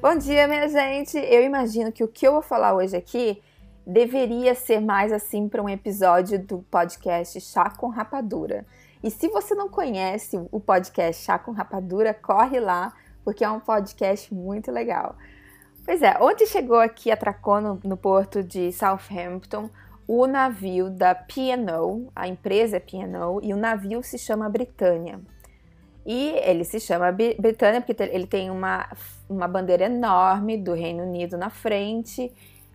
Bom dia, minha gente! Eu imagino que o que eu vou falar hoje aqui deveria ser mais assim para um episódio do podcast Chá com Rapadura. E se você não conhece o podcast Chá com Rapadura, corre lá, porque é um podcast muito legal. Pois é, ontem chegou aqui, atracou no, no porto de Southampton, o navio da P&O, a empresa é P&O, e o navio se chama Britânia. E ele se chama Britânia porque ele tem uma, uma bandeira enorme do Reino Unido na frente.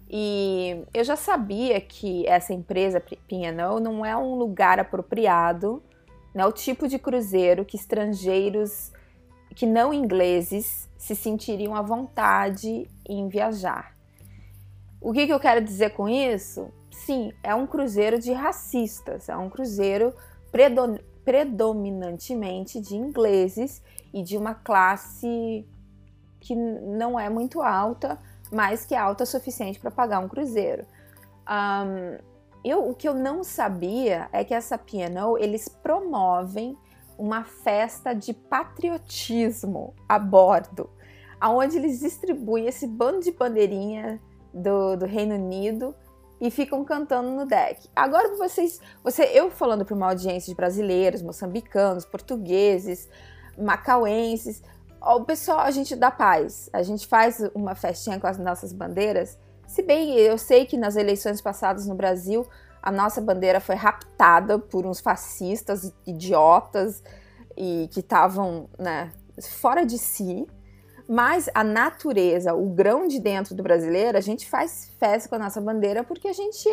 E eu já sabia que essa empresa P&O não é um lugar apropriado, não é o tipo de cruzeiro que estrangeiros que não ingleses se sentiriam à vontade em viajar. O que, que eu quero dizer com isso? Sim, é um cruzeiro de racistas, é um cruzeiro predominantemente de ingleses e de uma classe que não é muito alta, mas que é alta o suficiente para pagar um cruzeiro. Um, eu, o que eu não sabia é que essa P&O, eles promovem uma festa de patriotismo a bordo, aonde eles distribuem esse bando de bandeirinha do, do Reino Unido e ficam cantando no deck. Agora vocês, você, eu falando para uma audiência de brasileiros, moçambicanos, portugueses, macauenses, o pessoal, a gente dá paz. A gente faz uma festinha com as nossas bandeiras. Se bem eu sei que nas eleições passadas no Brasil, a nossa bandeira foi raptada por uns fascistas idiotas e que estavam, né, fora de si. Mas a natureza, o grão de dentro do brasileiro, a gente faz festa com a nossa bandeira porque a gente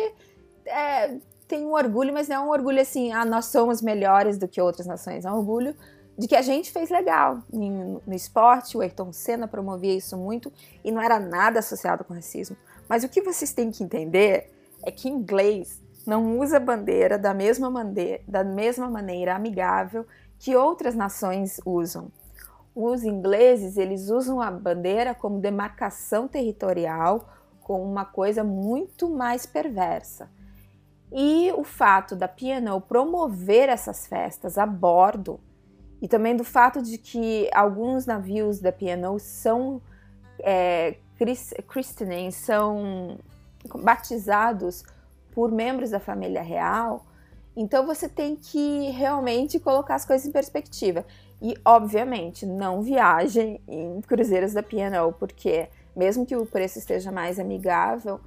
é, tem um orgulho, mas não é um orgulho assim, ah, nós somos melhores do que outras nações. É um orgulho de que a gente fez legal no, no esporte. O Ayrton Senna promovia isso muito e não era nada associado com racismo. Mas o que vocês têm que entender é que inglês não usa bandeira da mesma, da mesma maneira amigável que outras nações usam os ingleses eles usam a bandeira como demarcação territorial, com uma coisa muito mais perversa. E o fato da P&O promover essas festas a bordo e também do fato de que alguns navios da P&O são é, christening, são batizados por membros da família real, então você tem que realmente colocar as coisas em perspectiva. E, obviamente, não viajem em cruzeiros da P&O, porque mesmo que o preço esteja mais amigável,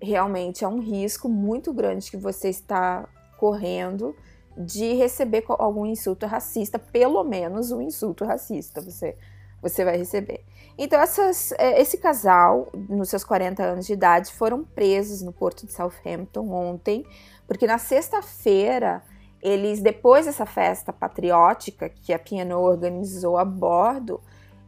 realmente é um risco muito grande que você está correndo de receber algum insulto racista, pelo menos um insulto racista você, você vai receber. Então, essas, é, esse casal, nos seus 40 anos de idade, foram presos no porto de Southampton ontem, porque na sexta-feira eles, depois dessa festa patriótica que a Piano organizou a bordo,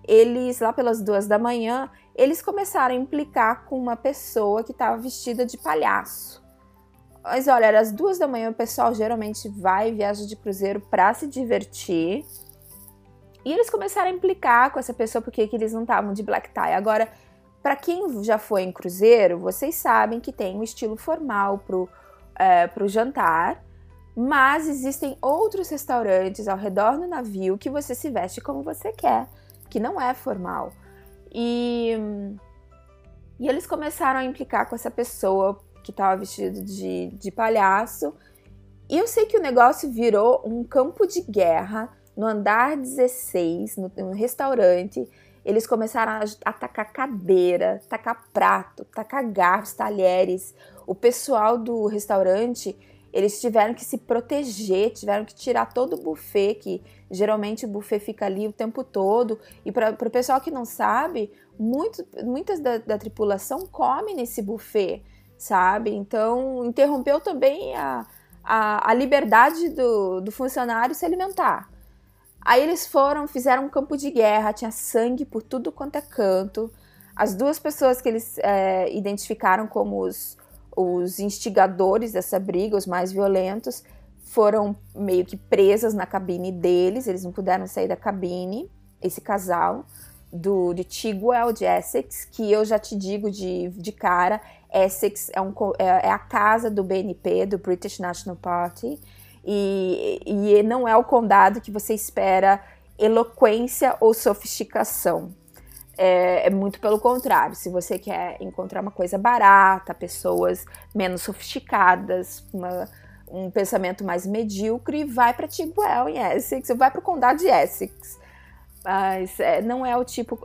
eles, lá pelas duas da manhã, eles começaram a implicar com uma pessoa que estava vestida de palhaço. Mas olha, era as duas da manhã, o pessoal geralmente vai e viaja de cruzeiro para se divertir. E eles começaram a implicar com essa pessoa porque que eles não estavam de black tie. Agora, para quem já foi em cruzeiro, vocês sabem que tem um estilo formal pro, é, pro jantar mas existem outros restaurantes ao redor do navio que você se veste como você quer, que não é formal. E, e eles começaram a implicar com essa pessoa que estava vestido de, de palhaço. E eu sei que o negócio virou um campo de guerra no andar 16, no, no restaurante. Eles começaram a atacar cadeira, tacar prato, tacar garfos, talheres. O pessoal do restaurante eles tiveram que se proteger, tiveram que tirar todo o buffet, que geralmente o buffet fica ali o tempo todo. E para o pessoal que não sabe, muito, muitas da, da, tripulação come nesse buffet, sabe? Então, interrompeu também a, a, a liberdade do, do funcionário se alimentar. Aí eles foram, fizeram um campo de guerra, tinha sangue por tudo quanto é canto. As duas pessoas que eles é, identificaram como os os instigadores dessa briga, os mais violentos, foram meio que presas na cabine deles, eles não puderam sair da cabine, esse casal do de Tigwell de Essex, que eu já te digo de, de cara, Essex é, um, é, é a casa do BNP, do British National Party, e, e não é o condado que você espera eloquência ou sofisticação. É, é, muito pelo contrário. Se você quer encontrar uma coisa barata, pessoas menos sofisticadas, uma, um pensamento mais medíocre, vai para Tigwell em Essex, vai para o condado de Essex. Mas é, não é o tipo.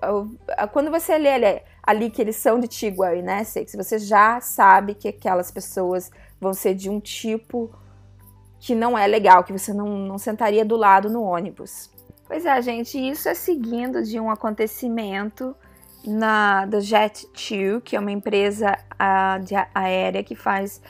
É quando você lê ali, ali que eles são de Tigwell e Essex, você já sabe que aquelas pessoas vão ser de um tipo que não é legal, que você não, não sentaria do lado no ônibus. Pois é, gente, isso é seguindo de um acontecimento na da Jet2, que é uma empresa a, de aérea que faz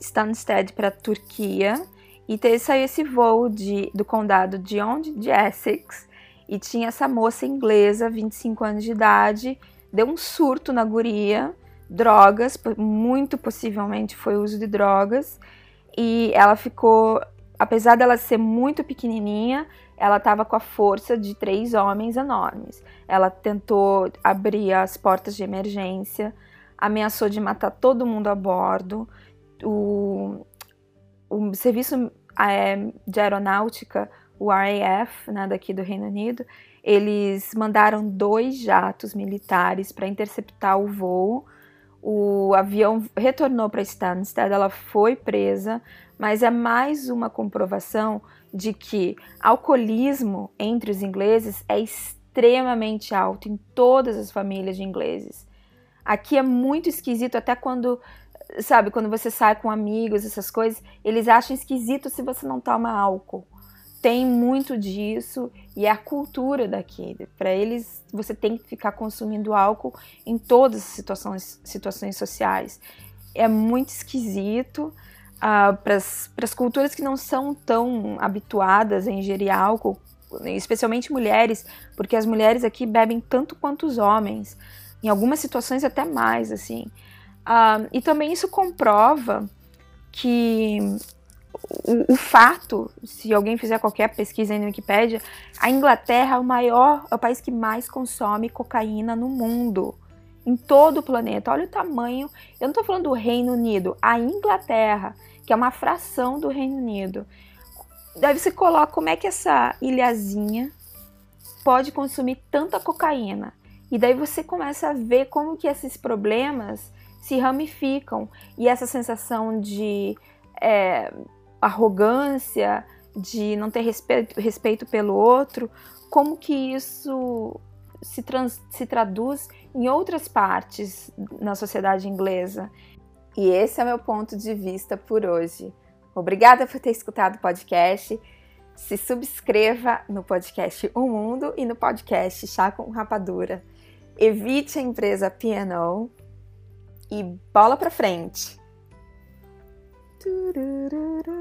Stansted para a Turquia. E teve, saiu esse voo de, do condado de onde? De Essex. E tinha essa moça inglesa, 25 anos de idade, deu um surto na guria, drogas, muito possivelmente foi uso de drogas. E ela ficou, apesar dela ser muito pequenininha, ela estava com a força de três homens enormes. Ela tentou abrir as portas de emergência, ameaçou de matar todo mundo a bordo. O, o serviço é, de aeronáutica, o RAF, né, daqui do Reino Unido, eles mandaram dois jatos militares para interceptar o voo. O avião retornou para Stansted, ela foi presa, mas é mais uma comprovação de que alcoolismo entre os ingleses é extremamente alto em todas as famílias de ingleses. Aqui é muito esquisito, até quando, sabe, quando você sai com amigos, essas coisas, eles acham esquisito se você não toma álcool. Tem muito disso e é a cultura daqui. Para eles, você tem que ficar consumindo álcool em todas as situações, situações sociais. É muito esquisito para as culturas que não são tão habituadas a ingerir álcool, especialmente mulheres, porque as mulheres aqui bebem tanto quanto os homens, em algumas situações até mais, assim. Uh, e também isso comprova que o, o, fato, se alguém fizer qualquer pesquisa aí na Wikipédia, a Inglaterra é o maior, é o país que mais consome cocaína no mundo em todo o planeta. Olha o tamanho. Eu não estou falando do Reino Unido, a Inglaterra, que é uma fração do Reino Unido. Daí você coloca como é que essa ilhazinha pode consumir tanta cocaína. E daí você começa a ver como que esses problemas se ramificam. E essa sensação de é, arrogância, de não ter respeito, respeito pelo outro, como que isso se, trans, se traduz em outras partes na sociedade inglesa. E esse é meu ponto de vista por hoje. Obrigada por ter escutado o podcast. Se subscreva no podcast O Mundo e no podcast Chá com Rapadura. Evite a empresa P&O e bola para frente. Turururu.